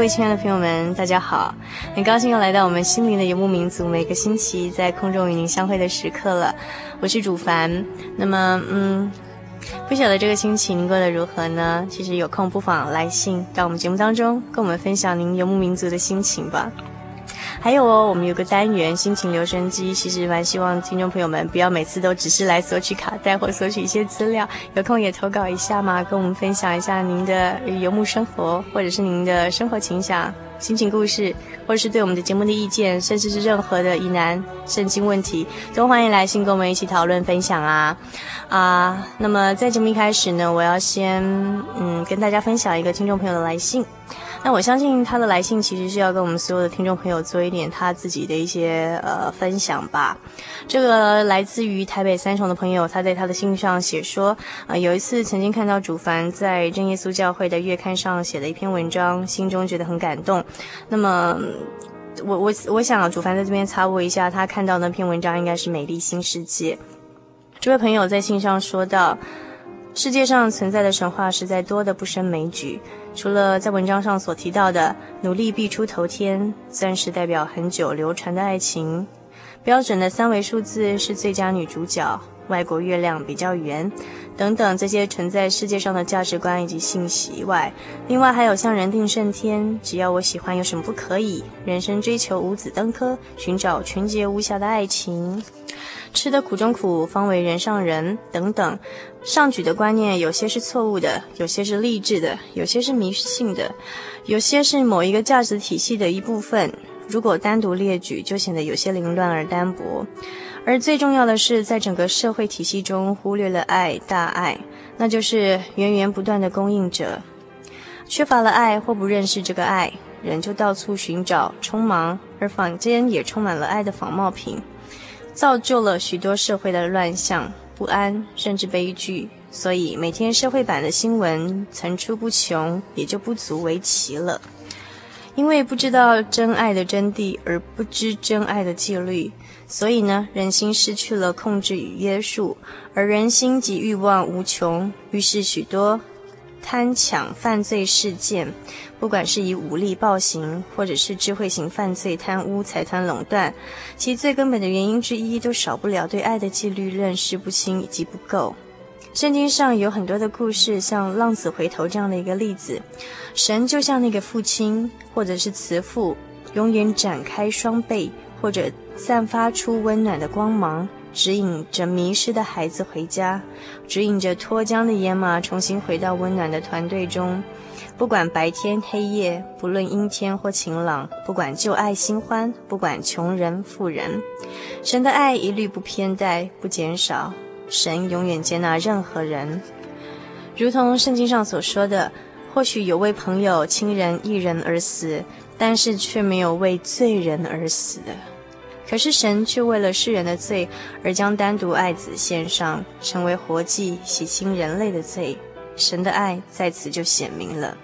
各位亲爱的朋友们，大家好！很高兴又来到我们心灵的游牧民族，每个星期在空中与您相会的时刻了。我是主凡。那么，嗯，不晓得这个星期您过得如何呢？其实有空不妨来信到我们节目当中，跟我们分享您游牧民族的心情吧。还有哦，我们有个单元心情留声机，其实蛮希望听众朋友们不要每次都只是来索取卡带或索取一些资料，有空也投稿一下嘛，跟我们分享一下您的游牧生活，或者是您的生活情想、心情故事，或者是对我们的节目的意见，甚至是任何的疑难、圣经问题，都欢迎来信跟我们一起讨论分享啊啊！那么在节目一开始呢，我要先嗯跟大家分享一个听众朋友的来信。那我相信他的来信其实是要跟我们所有的听众朋友做一点他自己的一些呃分享吧。这个来自于台北三重的朋友，他在他的信上写说，呃，有一次曾经看到主凡在真耶稣教会的月刊上写了一篇文章，心中觉得很感动。那么，我我我想主凡在这边插播一下，他看到那篇文章应该是《美丽新世界》。这位朋友在信上说道，世界上存在的神话实在多得不胜枚举。除了在文章上所提到的“努力必出头天”，钻石代表很久流传的爱情；标准的三维数字是最佳女主角；外国月亮比较圆，等等这些存在世界上的价值观以及信息外，另外还有像“人定胜天”、“只要我喜欢有什么不可以”、“人生追求五子登科”、“寻找纯洁无瑕的爱情”。吃得苦中苦，方为人上人等等，上举的观念有些是错误的，有些是励志的，有些是迷信的，有些是某一个价值体系的一部分。如果单独列举，就显得有些凌乱而单薄。而最重要的是，在整个社会体系中忽略了爱，大爱，那就是源源不断的供应者。缺乏了爱或不认识这个爱，人就到处寻找，匆忙，而坊间也充满了爱的仿冒品。造就了许多社会的乱象、不安，甚至悲剧。所以每天社会版的新闻层出不穷，也就不足为奇了。因为不知道真爱的真谛，而不知真爱的纪律，所以呢，人心失去了控制与约束，而人心及欲望无穷，于是许多贪抢犯罪事件。不管是以武力暴行，或者是智慧型犯罪、贪污、财团垄断，其最根本的原因之一，都少不了对爱的纪律认识不清以及不够。圣经上有很多的故事，像浪子回头这样的一个例子，神就像那个父亲，或者是慈父，永远展开双臂，或者散发出温暖的光芒，指引着迷失的孩子回家，指引着脱缰的野马重新回到温暖的团队中。不管白天黑夜，不论阴天或晴朗，不管旧爱新欢，不管穷人富人，神的爱一律不偏待，不减少。神永远接纳任何人，如同圣经上所说的：或许有为朋友、亲人、一人而死，但是却没有为罪人而死。可是神却为了世人的罪，而将单独爱子献上，成为活祭，洗清人类的罪。神的爱在此就显明了。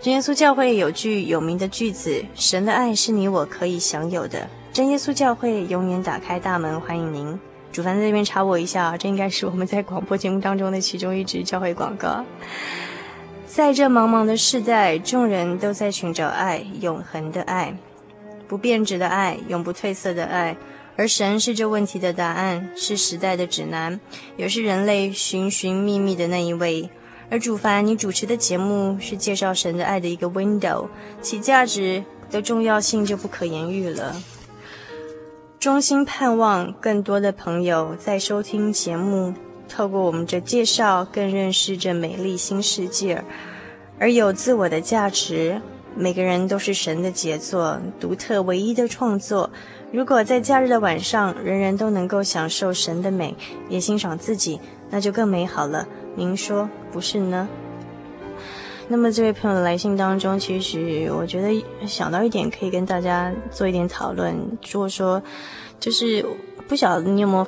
真耶稣教会有句有名的句子：“神的爱是你我可以享有的，真耶稣教会永远打开大门欢迎您。主凡在这边插我一下，这应该是我们在广播节目当中的其中一支教会广告。在这茫茫的世代，众人都在寻找爱，永恒的爱，不变质的爱，永不褪色的爱。而神是这问题的答案，是时代的指南，也是人类寻寻觅觅的那一位。而主凡，你主持的节目是介绍神的爱的一个 window，其价值的重要性就不可言喻了。衷心盼望更多的朋友在收听节目。透过我们这介绍，更认识这美丽新世界，而有自我的价值。每个人都是神的杰作，独特唯一的创作。如果在假日的晚上，人人都能够享受神的美，也欣赏自己，那就更美好了。您说不是呢？那么这位朋友的来信当中，其实我觉得想到一点，可以跟大家做一点讨论。如果说，就是不晓得你有没有。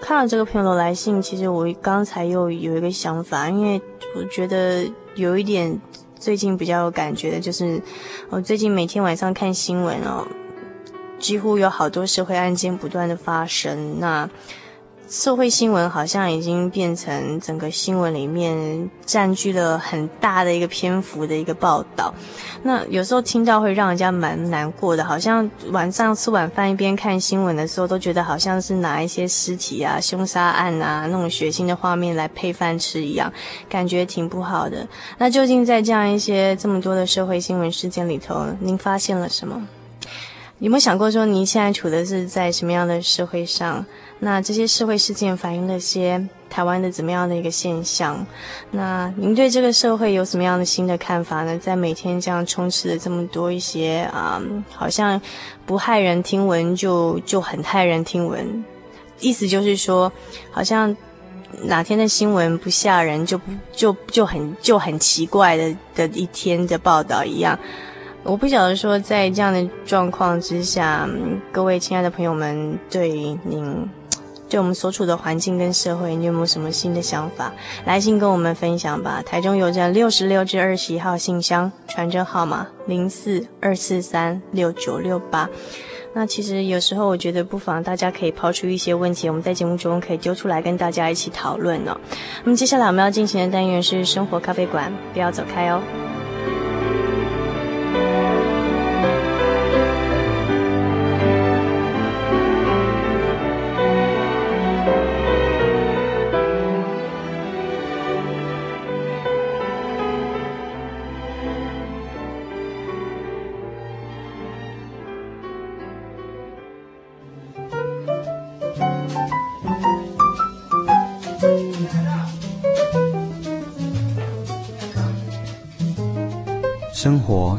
看到这个朋友的来信，其实我刚才又有一个想法，因为我觉得有一点最近比较有感觉的，就是我最近每天晚上看新闻哦，几乎有好多社会案件不断的发生，那。社会新闻好像已经变成整个新闻里面占据了很大的一个篇幅的一个报道，那有时候听到会让人家蛮难过的，好像晚上吃晚饭一边看新闻的时候，都觉得好像是拿一些尸体啊、凶杀案啊那种血腥的画面来配饭吃一样，感觉挺不好的。那究竟在这样一些这么多的社会新闻事件里头，您发现了什么？有没有想过说，您现在处的是在什么样的社会上？那这些社会事件反映了些台湾的怎么样的一个现象？那您对这个社会有什么样的新的看法呢？在每天这样充斥着这么多一些啊、好像不骇人听闻就就很骇人听闻，意思就是说，好像哪天的新闻不吓人就不就就很就很奇怪的的一天的报道一样。我不晓得说，在这样的状况之下，各位亲爱的朋友们，对您，对我们所处的环境跟社会，你有没有什么新的想法？来信跟我们分享吧。台中邮政六十六至二十一号信箱，传真号码零四二四三六九六八。那其实有时候我觉得，不妨大家可以抛出一些问题，我们在节目中可以丢出来跟大家一起讨论哦。那么接下来我们要进行的单元是生活咖啡馆，不要走开哦。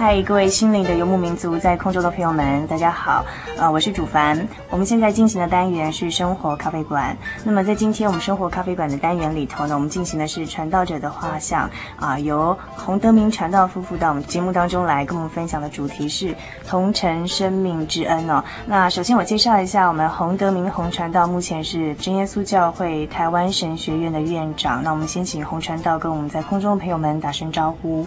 嗨，各位心灵的游牧民族，在空中的朋友们，大家好，呃，我是主凡。我们现在进行的单元是生活咖啡馆。那么在今天我们生活咖啡馆的单元里头呢，我们进行的是传道者的画像啊、由洪德明传道夫妇到我们节目当中来跟我们分享的主题是同承生命之恩哦。那首先我介绍一下我们洪德明洪传道，目前是真耶稣教会台湾神学院的院长。那我们先请洪传道跟我们在空中的朋友们打声招呼。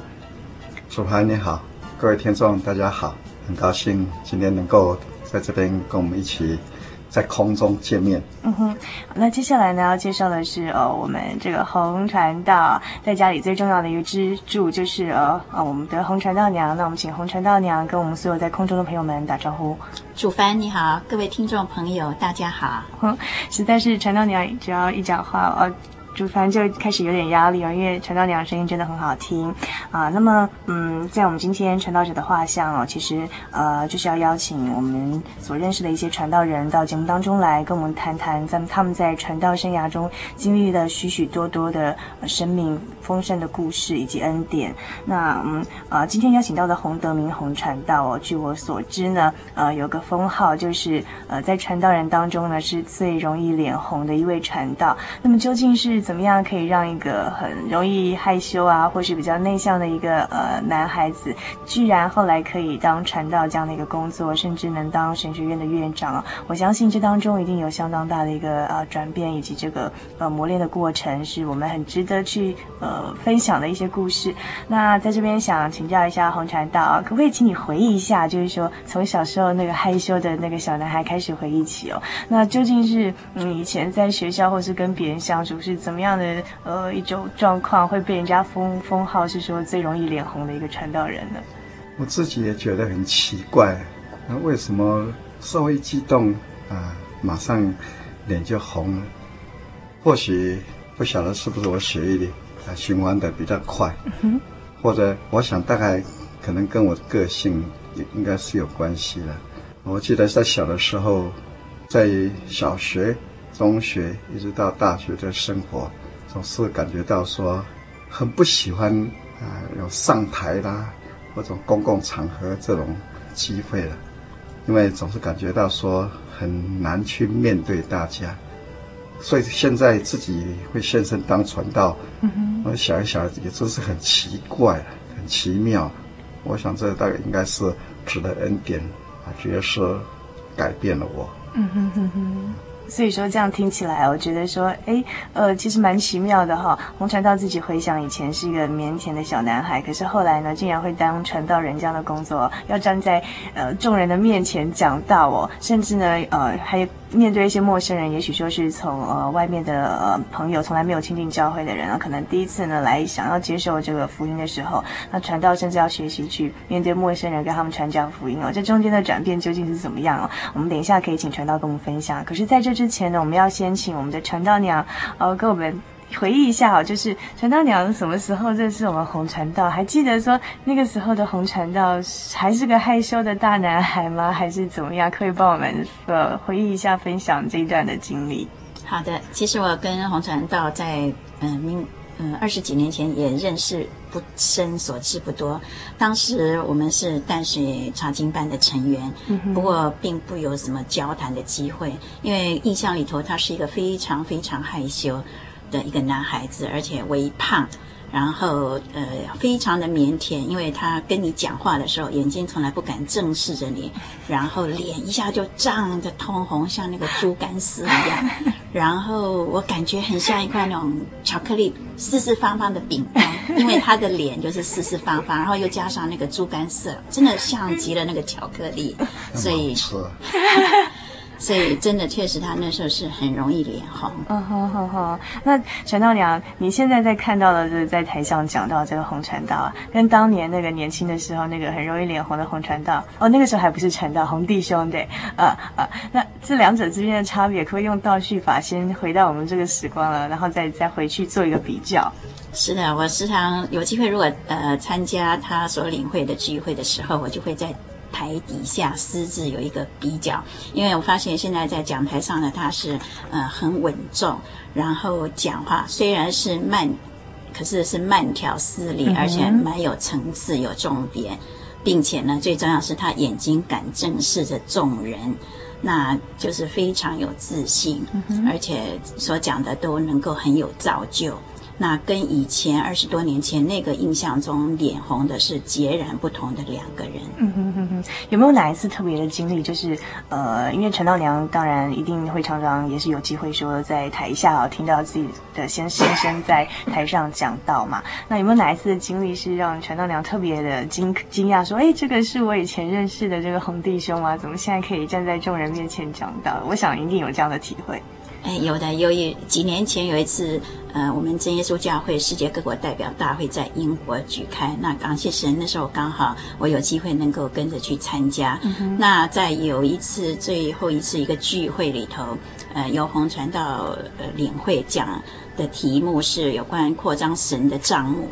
主凡你好。各位听众，大家好，很高兴今天能够在这边跟我们一起在空中见面。嗯哼，那接下来呢，要介绍的是呃，我们这个红传道在家里最重要的一个支柱，就是呃呃，我们的红传道娘。那我们请红传道娘跟我们所有在空中的朋友们打招呼。主凡你好，各位听众朋友大家好。哼，实在是传道娘只要一讲话，呃。主凡就开始有点压力了，因为传道娘声音真的很好听啊。那么，嗯，在我们今天传道者的画像哦，其实呃，就是要邀请我们所认识的一些传道人到节目当中来，跟我们谈谈在他们在传道生涯中经历了许许多多的生命丰盛的故事以及恩典。那嗯啊，今天邀请到的洪德明洪传道哦，据我所知呢，呃，有个封号就是呃，在传道人当中呢是最容易脸红的一位传道。那么究竟是怎么样可以让一个很容易害羞啊，或是比较内向的一个呃男孩子，居然后来可以当传道这样的一个工作，甚至能当神学院的院长？我相信这当中一定有相当大的一个呃转变，以及这个呃磨练的过程，是我们很值得去呃分享的一些故事。那在这边想请教一下洪传道啊，可不可以请你回忆一下，就是说从小时候那个害羞的那个小男孩开始回忆起哦，那究竟是嗯以前在学校或是跟别人相处是怎么样的呃一种状况，会被人家封封号是说最容易脸红的一个传道人呢？我自己也觉得很奇怪，那为什么稍微激动啊，马上脸就红了？或许不晓得是不是我血液里啊循环的比较快，嗯、或者我想大概可能跟我的个性也应该是有关系的。我记得在小的时候，在小学。中学一直到大学的生活，总是感觉到说很不喜欢啊，有上台啦或者公共场合这种机会了，因为总是感觉到说很难去面对大家，所以现在自己会现身当传道，嗯哼，我想一想也真是很奇怪，很奇妙。我想这大概应该是主的恩典啊，觉得是改变了我。嗯哼哼哼。所以说这样听起来，我觉得说，哎，呃，其实蛮奇妙的哈。红传道自己回想以前是一个腼腆的小男孩，可是后来呢，竟然会当传道人这样的工作，要站在呃众人的面前讲道哦，甚至呢，呃，还。面对一些陌生人，也许说是从呃外面的呃朋友，从来没有亲近教会的人啊，可能第一次呢来想要接受这个福音的时候，那传道甚至要学习去面对陌生人，跟他们传讲福音哦。这中间的转变究竟是怎么样哦？我们等一下可以请传道跟我们分享。可是在这之前呢，我们要先请我们的传道娘呃跟我们。回忆一下哦，就是传道娘什么时候认识我们洪传道？还记得说那个时候的洪传道还是个害羞的大男孩吗？还是怎么样？可以帮我们呃回忆一下，分享这一段的经历。好的，其实我跟洪传道在嗯明嗯二十几年前也认识不深，所知不多。当时我们是淡水查经班的成员，嗯、不过并不有什么交谈的机会，因为印象里头他是一个非常非常害羞。的一个男孩子，而且微胖，然后呃非常的腼腆，因为他跟你讲话的时候，眼睛从来不敢正视着你，然后脸一下就涨得通红，像那个猪肝丝一样，然后我感觉很像一块那种巧克力四四方方的饼干，因为他的脸就是四四方方，然后又加上那个猪肝色，真的像极了那个巧克力，所以。所以，真的确实，他那时候是很容易脸红。嗯哼哼哼。那陈道娘，你现在在看到的，就是在台上讲到这个红传道啊，跟当年那个年轻的时候那个很容易脸红的红传道，哦，那个时候还不是传道，红弟兄对，啊啊。那这两者之间的差别，可以用倒叙法先回到我们这个时光了，然后再再回去做一个比较。是的，我时常有机会，如果呃参加他所领会的聚会的时候，我就会在。台底下私自有一个比较，因为我发现现在在讲台上呢，他是呃很稳重，然后讲话虽然是慢，可是是慢条斯理，而且蛮有层次、有重点，并且呢，最重要是他眼睛敢正视着众人，那就是非常有自信，而且所讲的都能够很有造就。那跟以前二十多年前那个印象中脸红的是截然不同的两个人。嗯哼哼哼，有没有哪一次特别的经历？就是呃，因为陈道娘当然一定会常常也是有机会说在台下啊听到自己的先先生在台上讲道嘛。那有没有哪一次的经历是让陈道娘特别的惊惊讶？说，哎，这个是我以前认识的这个红弟兄啊，怎么现在可以站在众人面前讲道？我想一定有这样的体会。哎，有的，有一几年前有一次，呃，我们真耶稣教会世界各国代表大会在英国举开，那感谢神，那时候刚好我有机会能够跟着去参加。嗯、那在有一次最后一次一个聚会里头，呃，由洪传道呃领会讲的题目是有关扩张神的帐目。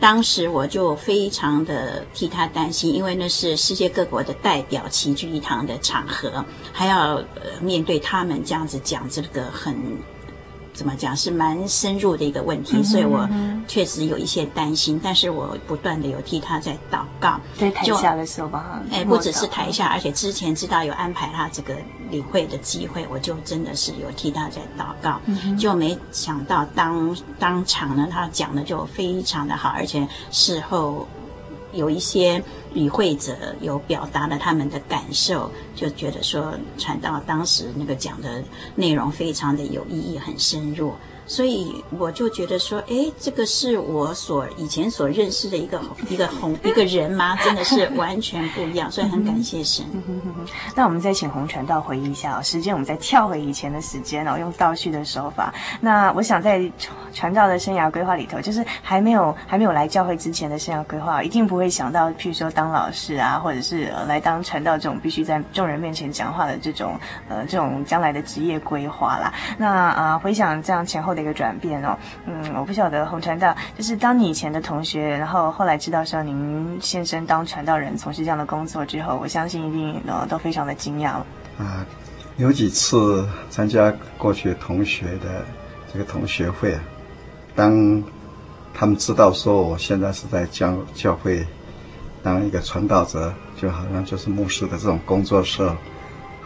当时我就非常的替他担心，因为那是世界各国的代表齐聚一堂的场合，还要呃面对他们这样子讲这个很。怎么讲是蛮深入的一个问题，嗯、所以我确实有一些担心，但是我不断的有替他在祷告。在台下的时候吧，哎，不只是台下，而且之前知道有安排他这个领会的机会，我就真的是有替他在祷告，嗯、就没想到当当场呢，他讲的就非常的好，而且事后。有一些与会者有表达了他们的感受，就觉得说传道当时那个讲的内容非常的有意义，很深入。所以我就觉得说，哎，这个是我所以前所认识的一个 一个红一个人吗？真的是完全不一样，所以很感谢神。那我们再请洪传道回忆一下哦，时间我们再跳回以前的时间哦，用倒叙的手法。那我想在传道的生涯规划里头，就是还没有还没有来教会之前的生涯规划，一定不会想到，譬如说当老师啊，或者是呃来当传道这种必须在众人面前讲话的这种呃这种将来的职业规划啦。那啊、呃，回想这样前后的。一个转变哦，嗯，我不晓得洪传道，就是当你以前的同学，然后后来知道说您现身当传道人，从事这样的工作之后，我相信一定呃都非常的惊讶了。啊，有几次参加过去同学的这个同学会啊，当他们知道说我现在是在教教会当一个传道者，就好像就是牧师的这种工作时候，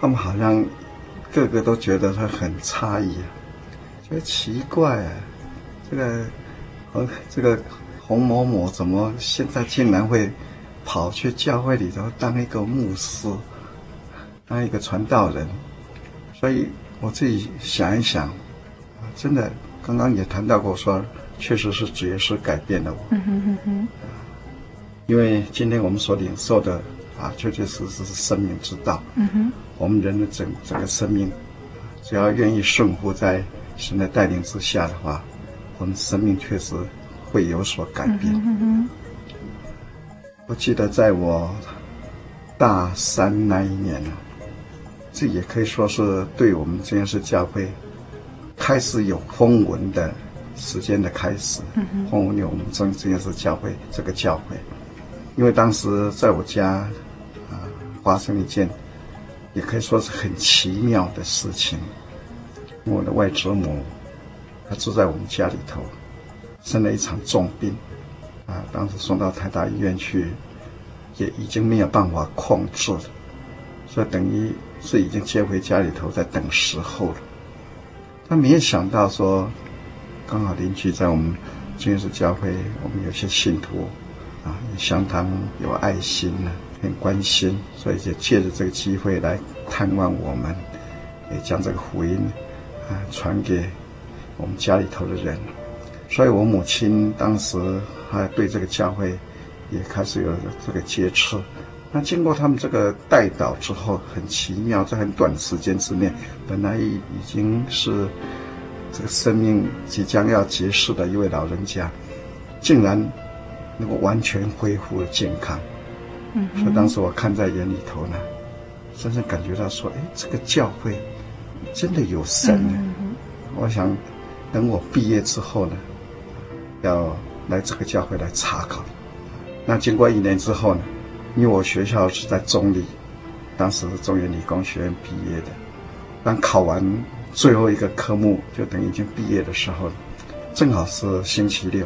他们好像个个都觉得他很诧异。觉得奇怪啊，这个洪这个洪某某怎么现在竟然会跑去教会里头当一个牧师，当一个传道人？所以我自己想一想，真的刚刚也谈到过说，说确实是职业是改变了我。嗯哼哼哼。因为今天我们所领受的啊，确确实实是生命之道。嗯哼。我们人的整整个生命，只要愿意顺服在。神的带领之下的话，我们生命确实会有所改变。我记得在我大三那一年呢，这也可以说是对我们真耶稣教会开始有风闻的时间的开始。风闻有我们真真耶稣教会这个教会，因为当时在我家啊、发生一件，也可以说是很奇妙的事情。我的外祖母，她住在我们家里头，生了一场重病，啊，当时送到台大医院去，也已经没有办法控制了，所以等于是已经接回家里头，在等时候了。他没有想到说，刚好邻居在我们军事教会，我们有些信徒，啊，也相当有爱心呢，很关心，所以就借着这个机会来探望我们，也将这个福音。啊，传给我们家里头的人，所以我母亲当时还对这个教会也开始有这个接触。那经过他们这个代祷之后，很奇妙，在很短时间之内，本来已经是这个生命即将要结束的一位老人家，竟然能够完全恢复了健康。嗯，所以当时我看在眼里头呢，深深感觉到说，哎，这个教会。真的有神呢！嗯、我想，等我毕业之后呢，要来这个教会来查考。那经过一年之后呢，因为我学校是在中坜，当时是中原理工学院毕业的。当考完最后一个科目，就等于已经毕业的时候，正好是星期六，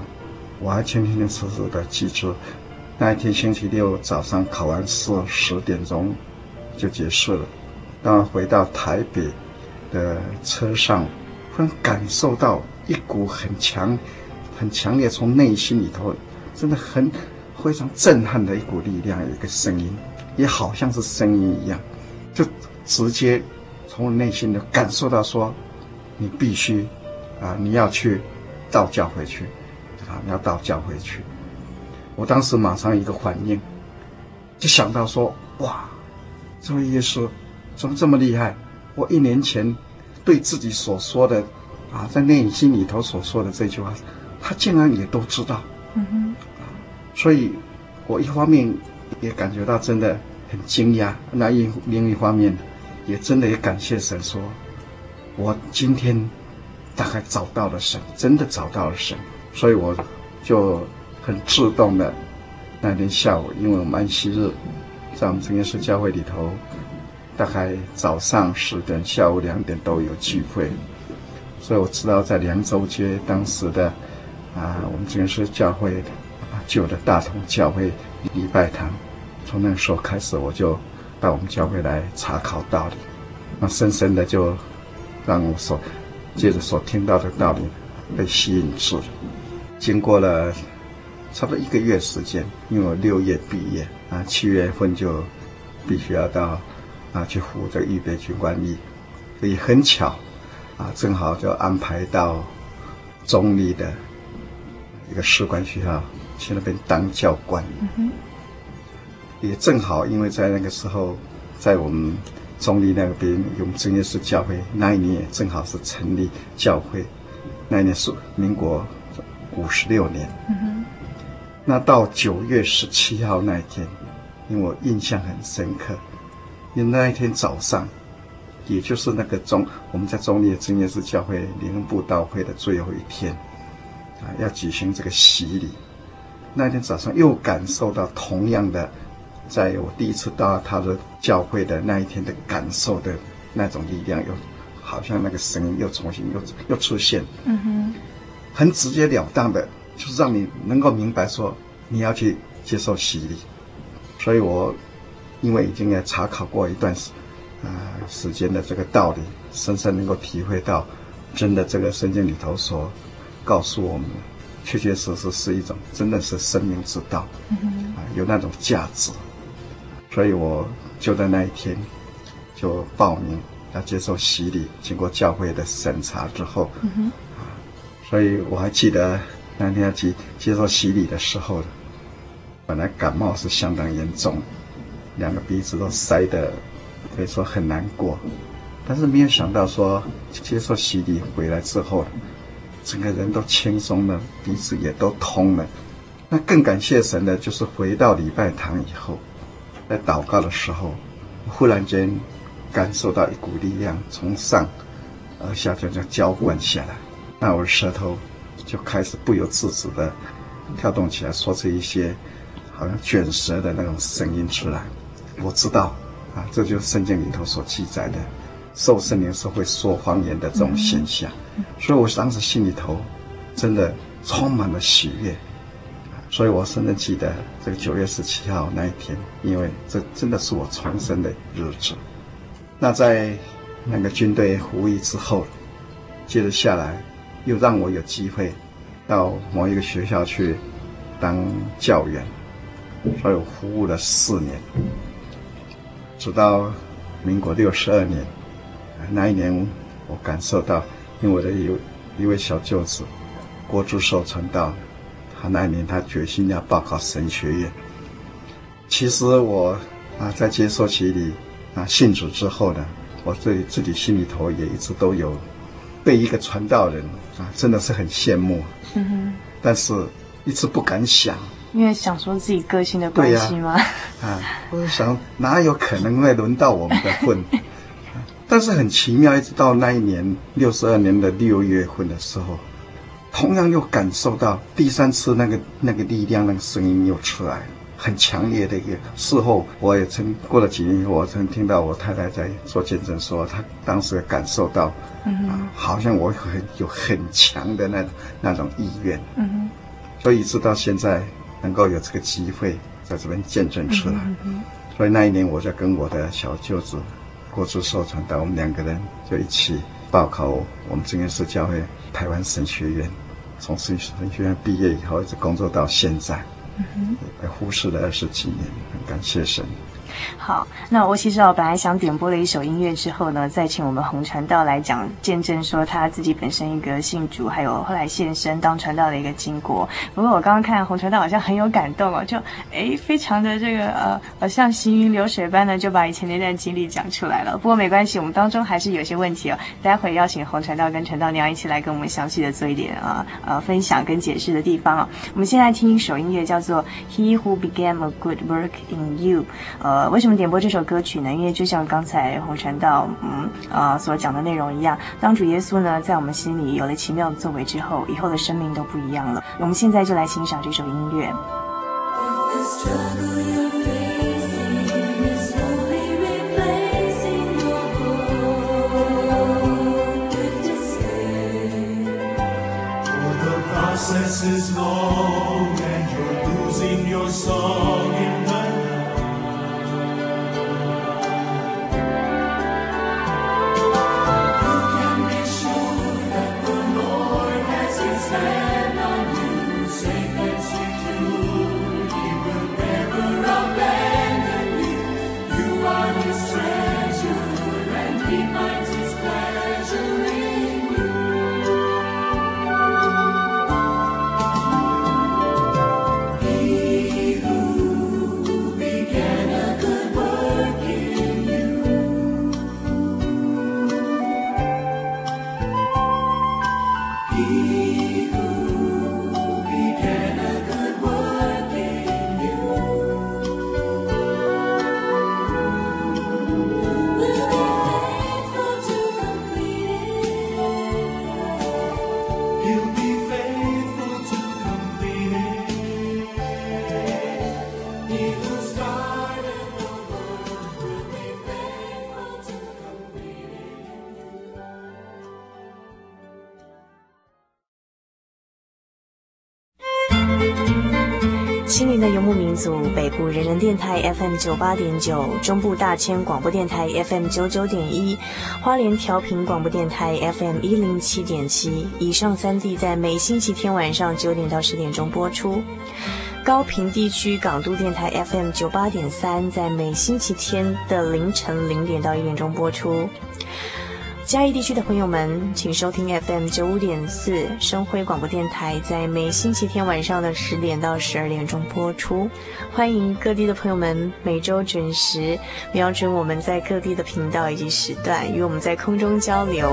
我还清清楚楚的记住，那一天星期六早上考完试十点钟就结束了。当回到台北。的车上，忽然感受到一股很强、很强烈，从内心里头，真的很非常震撼的一股力量，一个声音，也好像是声音一样，就直接从我内心的感受到说，你必须啊，你要去道教会去，啊，你要道教会去。我当时马上一个反应，就想到说，哇，这位耶稣怎么这么厉害？我一年前对自己所说的，啊，在内心里头所说的这句话，他竟然也都知道。嗯哼。所以，我一方面也感觉到真的很惊讶，那一另一方面，也真的也感谢神说，我今天大概找到了神，真的找到了神，所以我就很自动的那天下午，因为我们安息日在我们真耶稣教会里头，大概早上十点、下午两点都有聚会，所以我知道在凉州街当时的啊，我们这边是教会的啊旧的大同教会礼拜堂，从那时候开始，我就到我们教会来查考道理，那深深的就让我所。接着所听到的道理被吸引住。了，经过了差不多一个月时间，因为我六月毕业啊，七月份就必须要到啊去服这个预备军官役，所以很巧啊，正好就安排到中立的一个士官学校去那边当教官，也正好因为在那个时候，在我们。中立那边用真耶稣教会，那一年也正好是成立教会，那一年是民国五十六年。嗯哼。那到九月十七号那一天，因为我印象很深刻，因为那一天早上，也就是那个中我们在中立的真耶稣教会灵恩布道会的最后一天，啊，要举行这个洗礼。那一天早上又感受到同样的。在我第一次到他的教会的那一天的感受的那种力量，又好像那个声音又重新又又出现，嗯哼，很直截了当的，就是让你能够明白说你要去接受洗礼。所以我因为已经也查考过一段时啊时间的这个道理，深深能够体会到，真的这个圣经里头所告诉我们，确确实实是一种真的是生命之道，啊有那种价值。所以我就在那一天就报名要接受洗礼，经过教会的审查之后，所以我还记得那天要去接受洗礼的时候，本来感冒是相当严重，两个鼻子都塞得可以说很难过，但是没有想到说接受洗礼回来之后，整个人都轻松了，鼻子也都通了。那更感谢神的就是回到礼拜堂以后。在祷告的时候，忽然间感受到一股力量从上而下就这样浇灌下来，那我的舌头就开始不由自主的跳动起来，说出一些好像卷舌的那种声音出来。我知道啊，这就是圣经里头所记载的，受圣灵是会说方言的这种现象。所以我当时心里头真的充满了喜悦。所以我深深记得这个九月十七号那一天，因为这真的是我重生的日子。那在那个军队服役之后，接着下来又让我有机会到某一个学校去当教员，所以我服务了四年，直到民国六十二年，那一年我感受到，因为我的一一位小舅子郭祝寿传道。他那一年，他决心要报考神学院。其实我啊，在接受洗礼啊信主之后呢，我自己自己心里头也一直都有对一个传道人啊，真的是很羡慕。嗯哼。但是一直不敢想，因为想说自己个性的关系吗？啊，我想哪有可能会轮到我们的婚？但是很奇妙，一直到那一年六十二年的六月份的时候。同样又感受到第三次那个那个力量，那个声音又出来，很强烈的一个。事后我也曾过了几年，我曾听到我太太在做见证说，她当时感受到，嗯哼，啊，好像我很有很强的那那种意愿，嗯哼，所以一直到现在能够有这个机会在这边见证出来，所以那一年我就跟我的小舅子郭志寿传道，我们两个人就一起报考我们真耶稣教会。台湾神学院，从神神学院毕业以后，一直工作到现在，嗯哼，也忽视了二十几年，很感谢神。好，那我其实我本来想点播了一首音乐之后呢，再请我们洪传道来讲见证，说他自己本身一个信主，还有后来现身当传道的一个经过。不过我刚刚看洪传道好像很有感动哦，就诶非常的这个呃好像行云流水般的就把以前那段经历讲出来了。不过没关系，我们当中还是有些问题哦，待会邀请洪传道跟传道娘一起来跟我们详细的做一点啊呃，分享跟解释的地方啊、哦。我们现在听一首音乐叫做《He Who Began a Good Work in You》呃。为什么点播这首歌曲呢？因为就像刚才红传道嗯啊、呃、所讲的内容一样，当主耶稣呢在我们心里有了奇妙的作为之后，以后的生命都不一样了。我们现在就来欣赏这首音乐。组，北部人人电台 FM 九八点九，中部大千广播电台 FM 九九点一，花莲调频广播电台 FM 一零七点七。以上三地在每星期天晚上九点到十点钟播出。高屏地区港都电台 FM 九八点三，在每星期天的凌晨零点到一点钟播出。嘉义地区的朋友们，请收听 FM 九五点四生辉广播电台，在每星期天晚上的十点到十二点钟播出。欢迎各地的朋友们每周准时瞄准我们在各地的频道以及时段，与我们在空中交流。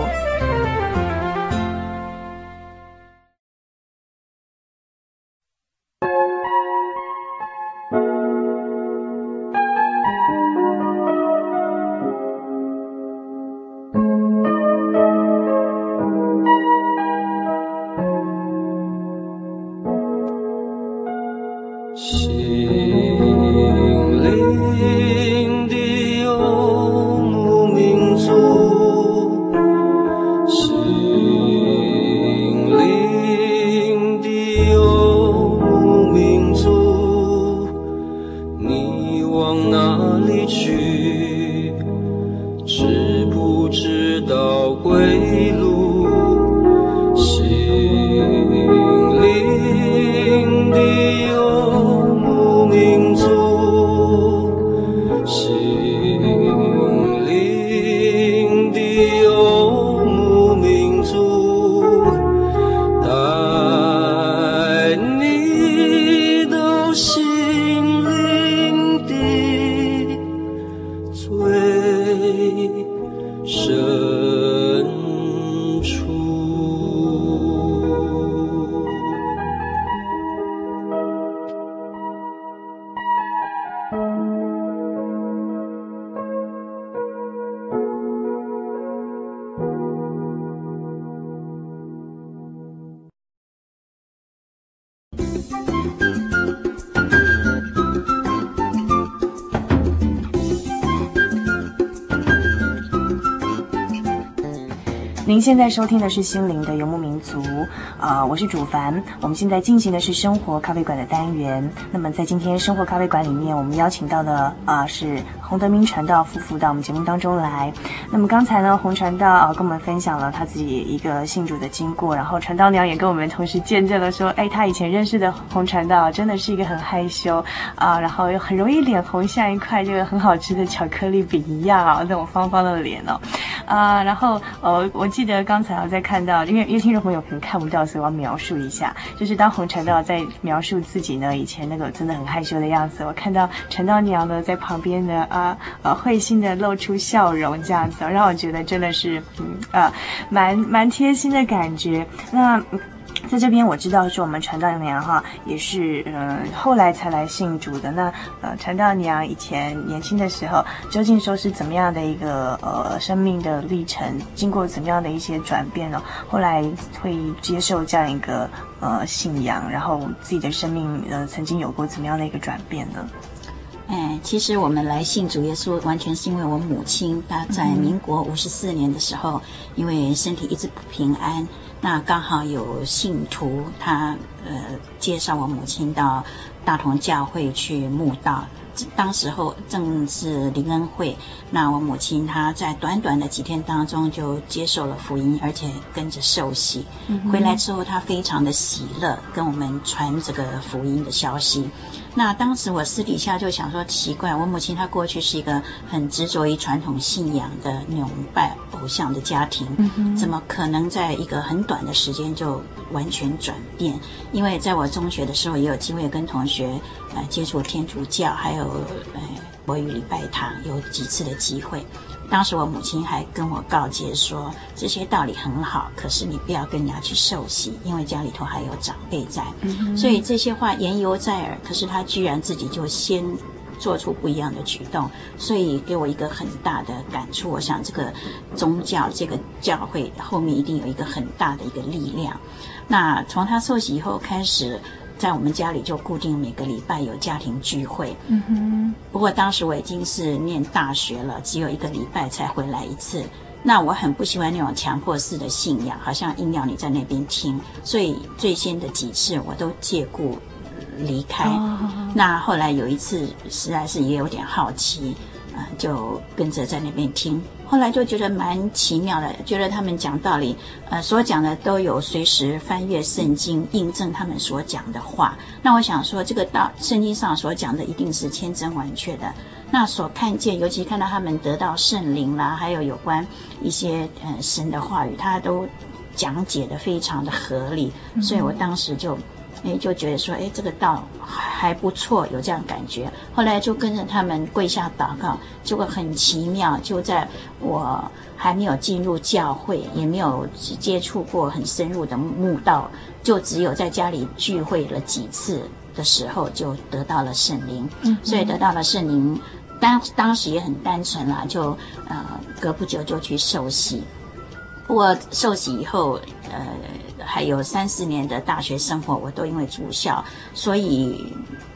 现在收听的是《心灵的游牧民族》啊、我是主凡。我们现在进行的是生活咖啡馆的单元。那么在今天生活咖啡馆里面，我们邀请到的啊、是洪德明传道夫妇到我们节目当中来。那么刚才呢，洪传道啊、跟我们分享了他自己一个信主的经过，然后传道娘也跟我们同时见证了说，哎，他以前认识的洪传道真的是一个很害羞啊、然后又很容易脸红，像一块这个很好吃的巧克力饼一样啊，那种方方的脸哦。啊、然后呃，我记得刚才我在看到，因为因为听众朋友可能看不到，所以我要描述一下，就是当洪传道在描述自己呢，以前那个真的很害羞的样子，我看到传道娘呢在旁边呢，啊呃，会心的露出笑容这样子，让我觉得真的是嗯、呃、蛮蛮贴心的感觉。那。在这边我知道说我们传道娘哈也是呃后来才来信主的。那呃传道娘以前年轻的时候，究竟说是怎么样的一个呃生命的历程，经过怎么样的一些转变呢？后来会接受这样一个呃信仰，然后自己的生命呃曾经有过怎么样的一个转变呢？哎，其实我们来信主耶稣，完全是因为我母亲她在民国五十四年的时候，因为身体一直不平安，那刚好有信徒他呃介绍我母亲到大同教会去慕道。当时候正是灵恩会，那我母亲她在短短的几天当中就接受了福音，而且跟着受洗。嗯、回来之后，她非常的喜乐，跟我们传这个福音的消息。那当时我私底下就想说，奇怪，我母亲她过去是一个很执着于传统信仰的那种拜偶像的家庭，嗯、怎么可能在一个很短的时间就完全转变？因为在我中学的时候，也有机会跟同学呃接触天主教，还有呃国语礼拜堂，有几次的机会。当时我母亲还跟我告诫说，这些道理很好，可是你不要跟人家去受洗，因为家里头还有长辈在。嗯、所以这些话言犹在耳，可是他居然自己就先做出不一样的举动，所以给我一个很大的感触。我想这个宗教这个教会后面一定有一个很大的一个力量。那从他受洗以后开始。在我们家里就固定每个礼拜有家庭聚会。嗯哼。不过当时我已经是念大学了，只有一个礼拜才回来一次。那我很不喜欢那种强迫式的信仰，好像硬要你在那边听。所以最先的几次我都借故离开。哦。那后来有一次实在是也有点好奇。就跟着在那边听，后来就觉得蛮奇妙的，觉得他们讲道理，呃，所讲的都有随时翻阅圣经，印证他们所讲的话。那我想说，这个道圣经上所讲的一定是千真万确的。那所看见，尤其看到他们得到圣灵啦，还有有关一些呃神的话语，他都讲解得非常的合理，所以我当时就。哎，就觉得说，哎，这个道还不错，有这样感觉。后来就跟着他们跪下祷告，结果很奇妙。就在我还没有进入教会，也没有接触过很深入的慕道，就只有在家里聚会了几次的时候，就得到了圣灵。嗯，所以得到了圣灵，当当时也很单纯啦，就呃，隔不久就去受洗。不过受洗以后，呃。还有三四年的大学生活，我都因为住校，所以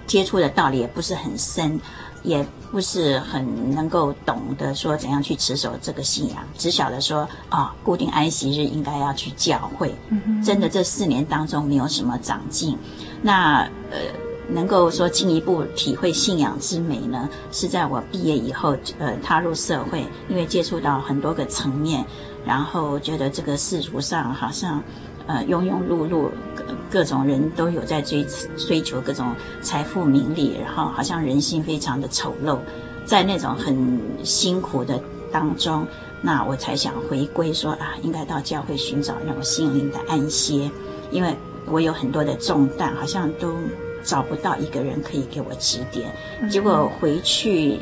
接触的道理也不是很深，也不是很能够懂得说怎样去持守这个信仰，只晓得说啊、哦，固定安息日应该要去教会。真的这四年当中没有什么长进。那呃，能够说进一步体会信仰之美呢，是在我毕业以后，呃，踏入社会，因为接触到很多个层面，然后觉得这个世俗上好像。呃，庸庸碌碌，各各种人都有在追追求各种财富名利，然后好像人心非常的丑陋，在那种很辛苦的当中，那我才想回归说啊，应该到教会寻找那种心灵的安歇，因为我有很多的重担，好像都找不到一个人可以给我指点，结果回去。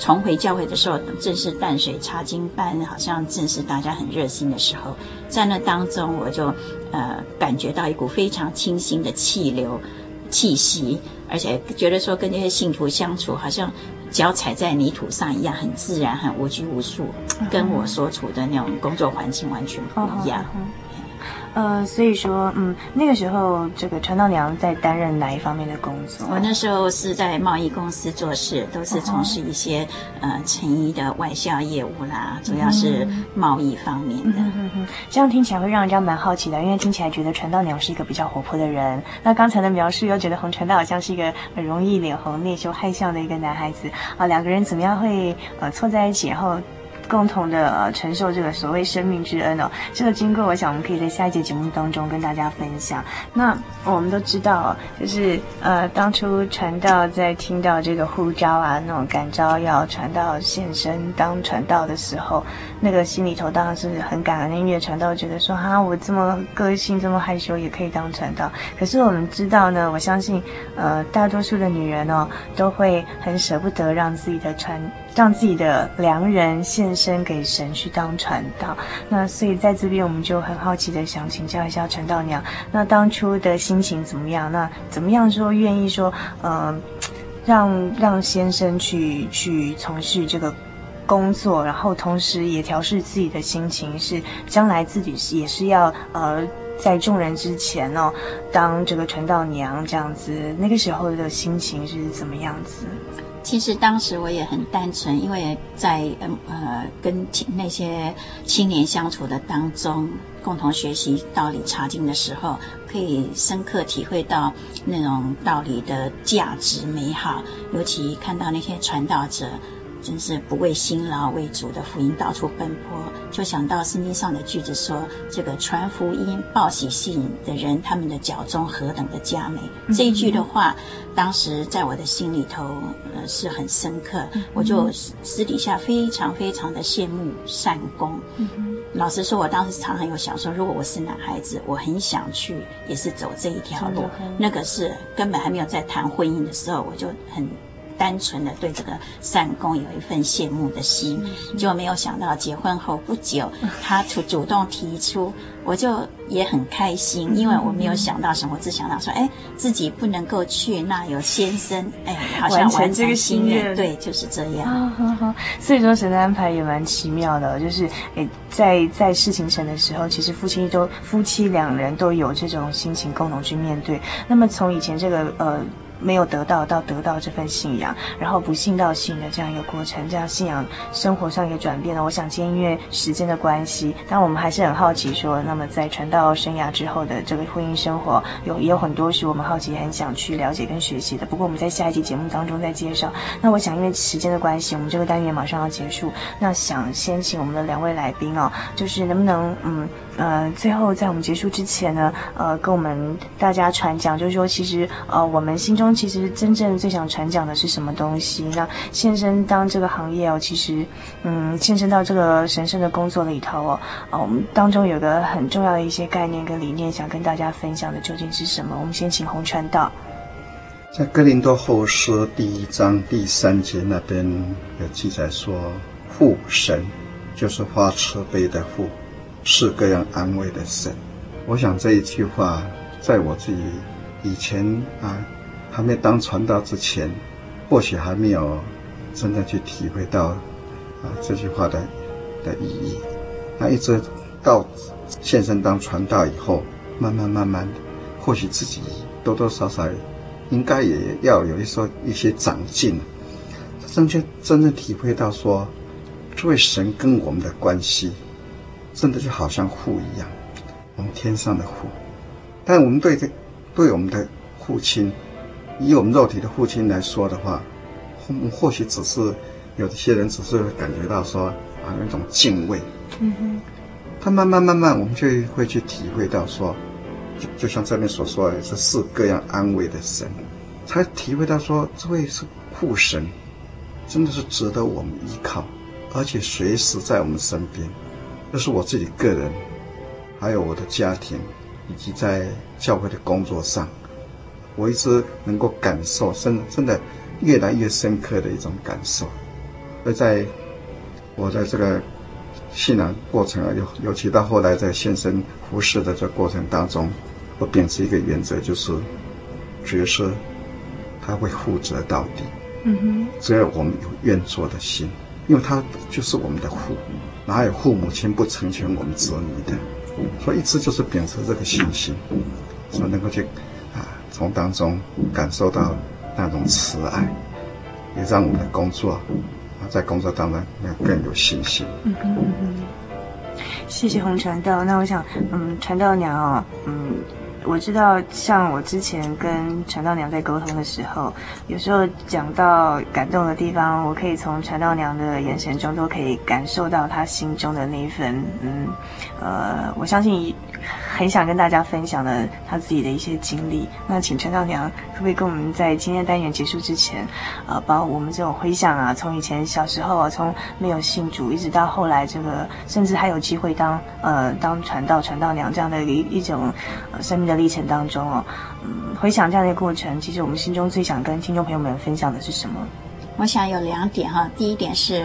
重回教会的时候，正是淡水查经班，好像正是大家很热心的时候。在那当中，我就呃感觉到一股非常清新的气流、气息，而且觉得说跟这些信徒相处，好像脚踩在泥土上一样，很自然、很无拘无束，跟我所处的那种工作环境完全不一样。呃，所以说，嗯，那个时候这个传道娘在担任哪一方面的工作？我那时候是在贸易公司做事，都是从事一些、哦、呃成衣的外销业务啦，主要是贸易方面的。这样听起来会让人家蛮好奇的，因为听起来觉得传道娘是一个比较活泼的人。那刚才的描述又觉得洪传道好像是一个很容易脸红、内羞、害羞的一个男孩子啊，两个人怎么样会呃凑在一起，然后？共同的呃承受这个所谓生命之恩哦，这个经过我想我们可以在下一节节目当中跟大家分享。那我们都知道，就是呃当初传道在听到这个呼召啊，那种感召要传道献身当传道的时候，那个心里头当然是很感恩的。因为传道觉得说哈，我这么个性这么害羞也可以当传道。可是我们知道呢，我相信呃大多数的女人哦都会很舍不得让自己的传让自己的良人献身给神去当传道。那所以在这边我们就很好奇的想请教一下传道娘，那当初的心情怎么样？那怎么样说愿意说，嗯、呃，让让先生去去从事这个工作，然后同时也调试自己的心情，是将来自己也是要呃。在众人之前哦，当这个传道娘这样子，那个时候的心情是怎么样子？其实当时我也很单纯，因为在嗯呃跟那些青年相处的当中，共同学习道理茶经的时候，可以深刻体会到那种道理的价值美好，尤其看到那些传道者。真是不为辛劳，为主的福音到处奔波，就想到圣经上的句子说：“这个传福音、报喜信的人，他们的脚中何等的佳美。嗯”这一句的话，当时在我的心里头，呃，是很深刻。嗯、我就私底下非常非常的羡慕善工。嗯、老实说，我当时常常有想说，如果我是男孩子，我很想去，也是走这一条路。那个是根本还没有在谈婚姻的时候，我就很。单纯的对这个善公有一份羡慕的心，就没有想到结婚后不久，他主主动提出，我就也很开心，因为我没有想到什么，我只想到说，哎，自己不能够去，那有先生，哎，好像完成这个心愿，对，就是这样。所以说神的安排也蛮奇妙的，就是哎，在在事情成的时候，其实夫妻都夫妻两人都有这种心情共同去面对。那么从以前这个呃。没有得到到得到这份信仰，然后不信到信的这样一个过程，这样信仰生活上也转变了。我想今天因为时间的关系，但我们还是很好奇说，那么在传道生涯之后的这个婚姻生活，有也有很多是我们好奇很想去了解跟学习的。不过我们在下一集节目当中再介绍。那我想因为时间的关系，我们这个单元马上要结束，那想先请我们的两位来宾哦，就是能不能嗯。呃，最后在我们结束之前呢，呃，跟我们大家传讲，就是说，其实呃，我们心中其实真正最想传讲的是什么东西？那献身当这个行业哦，其实，嗯，献身到这个神圣的工作里头哦，呃，我们当中有个很重要的一些概念跟理念，想跟大家分享的究竟是什么？我们先请洪传道。在哥林多后书第一章第三节那边有记载说，父神就是发慈悲的父。是各样安慰的神，我想这一句话，在我自己以前啊，还没当传道之前，或许还没有真的去体会到啊这句话的的意义。那一直到现身当传道以后，慢慢慢慢的，或许自己多多少少应该也要有一说一些长进，真正真正体会到说，这位神跟我们的关系。真的就好像父一样，我们天上的父，但我们对这对我们的父亲，以我们肉体的父亲来说的话，我们或许只是有一些人只是感觉到说啊那种敬畏，嗯哼，他慢慢慢慢，我们就会去体会到说，就就像这边所说的，是各样安慰的神，才体会到说这位是父神，真的是值得我们依靠，而且随时在我们身边。这是我自己个人，还有我的家庭，以及在教会的工作上，我一直能够感受，真真的越来越深刻的一种感受。而在我在这个信仰过程啊，尤尤其到后来在献身服侍的这过程当中，我秉持一个原则，就是角色他会负责到底。嗯哼，只要我们有愿做的心，因为他就是我们的父。哪有父母亲不成全我们子女的？所以一直就是秉持这个信心，所以能够去啊，从当中感受到那种慈爱，也让我们的工作啊，在工作当中要更有信心。嗯嗯嗯。谢谢洪传道。那我想，嗯，传道娘哦，嗯。我知道，像我之前跟陈道娘在沟通的时候，有时候讲到感动的地方，我可以从陈道娘的眼神中都可以感受到她心中的那一份，嗯，呃，我相信。很想跟大家分享的他自己的一些经历。那请传道娘可不可以跟我们在今天单元结束之前，呃，把我们这种回想啊，从以前小时候啊，从没有信主，一直到后来这个，甚至还有机会当呃当传道传道娘这样的一一种呃生命的历程当中哦，嗯，回想这样的一个过程，其实我们心中最想跟听众朋友们分享的是什么？我想有两点哈，第一点是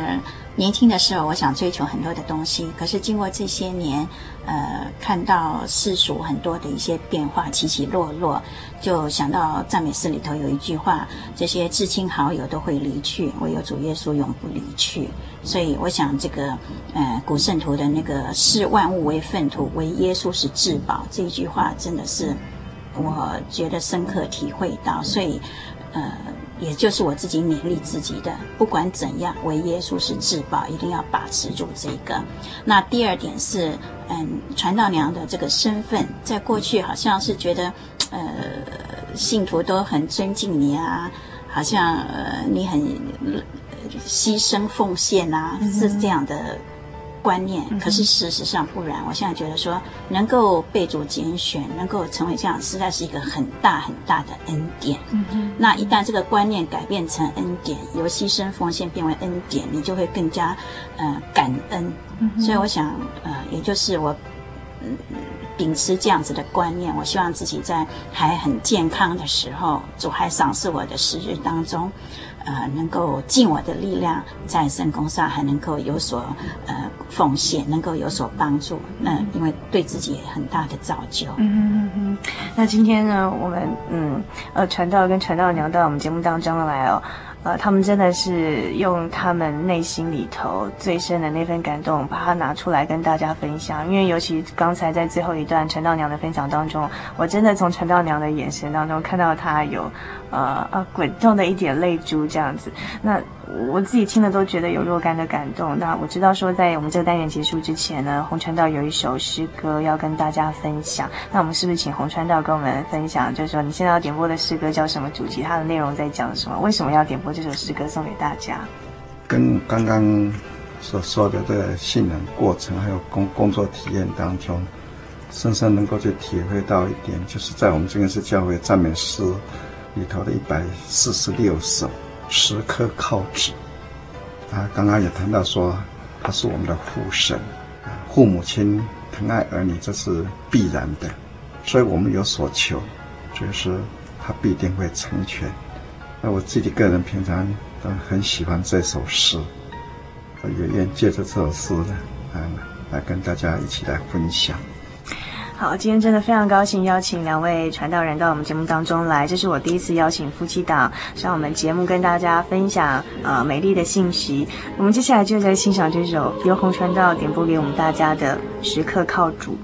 年轻的时候，我想追求很多的东西，可是经过这些年，呃，看到世俗很多的一些变化，起起落落，就想到赞美诗里头有一句话：这些至亲好友都会离去，唯有主耶稣永不离去。所以我想这个呃古圣徒的那个视万物为粪土，唯耶稣是至宝，这一句话真的是我觉得深刻体会到，所以呃。也就是我自己勉励自己的，不管怎样，唯耶稣是至宝，一定要把持住这个。那第二点是，嗯，传道娘的这个身份，在过去好像是觉得，呃，信徒都很尊敬你啊，好像呃你很牺牲奉献啊，是这样的。观念，可是事实上不然。我现在觉得说，能够被主拣选，能够成为这样，实在是一个很大很大的恩典。那一旦这个观念改变成恩典，由牺牲奉献变为恩典，你就会更加呃感恩。嗯。所以我想，呃，也就是我嗯秉持这样子的观念，我希望自己在还很健康的时候，主还赏赐我的时日当中。呃，能够尽我的力量，在圣功上还能够有所呃奉献，能够有所帮助，那因为对自己也很大的造就。嗯嗯嗯。那今天呢，我们嗯呃传道跟传道娘到我们节目当中来哦。呃，他们真的是用他们内心里头最深的那份感动，把它拿出来跟大家分享。因为尤其刚才在最后一段陈道娘的分享当中，我真的从陈道娘的眼神当中看到她有，呃呃滚动的一点泪珠这样子。那。我自己听了都觉得有若干的感动。那我知道说，在我们这个单元结束之前呢，洪川道有一首诗歌要跟大家分享。那我们是不是请洪川道跟我们分享？就是说，你现在要点播的诗歌叫什么主题？它的内容在讲什么？为什么要点播这首诗歌送给大家？跟刚刚所说的这个信仰过程，还有工工作体验当中，深深能够去体会到一点，就是在我们这个是教会赞美诗里头的一百四十六首。时刻靠主，啊刚刚也谈到说，他是我们的父神，父母亲疼爱儿女，这是必然的，所以我们有所求，就是他必定会成全。那我自己个人平常都很喜欢这首诗，也愿借着这首诗呢，啊，来跟大家一起来分享。好，今天真的非常高兴邀请两位传道人到我们节目当中来，这是我第一次邀请夫妻档上我们节目跟大家分享呃美丽的信息。我们接下来就在欣赏这首由红传道点播给我们大家的《时刻靠主》。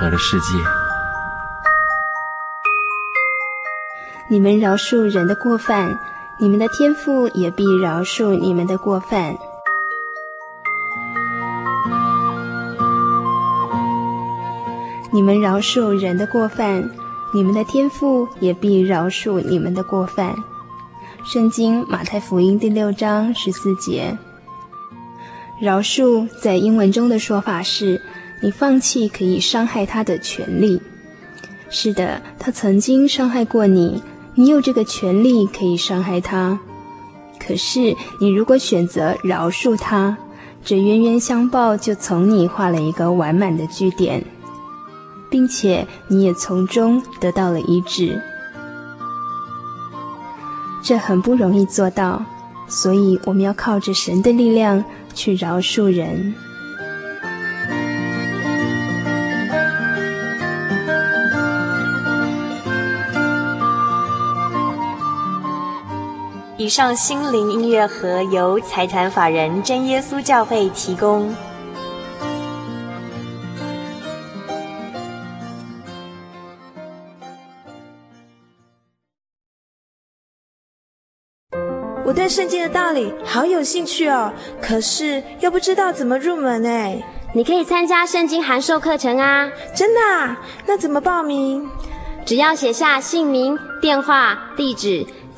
灵音乐盒的世界。你们饶恕人的过犯，你们的天父也必饶恕你们的过犯。你们饶恕人的过犯，你们的天父也必饶恕你们的过犯。圣经马太福音第六章十四节。饶恕在英文中的说法是，你放弃可以伤害他的权利。是的，他曾经伤害过你，你有这个权利可以伤害他。可是，你如果选择饶恕他，这冤冤相报就从你画了一个完满的句点，并且你也从中得到了医治。这很不容易做到，所以我们要靠着神的力量去饶恕人。上心灵音乐盒由财团法人真耶稣教会提供。我对圣经的道理好有兴趣哦，可是又不知道怎么入门哎。你可以参加圣经函授课程啊！真的啊？那怎么报名？只要写下姓名、电话、地址。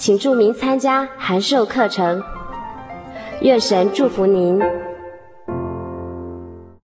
请注明参加函授课程，愿神祝福您。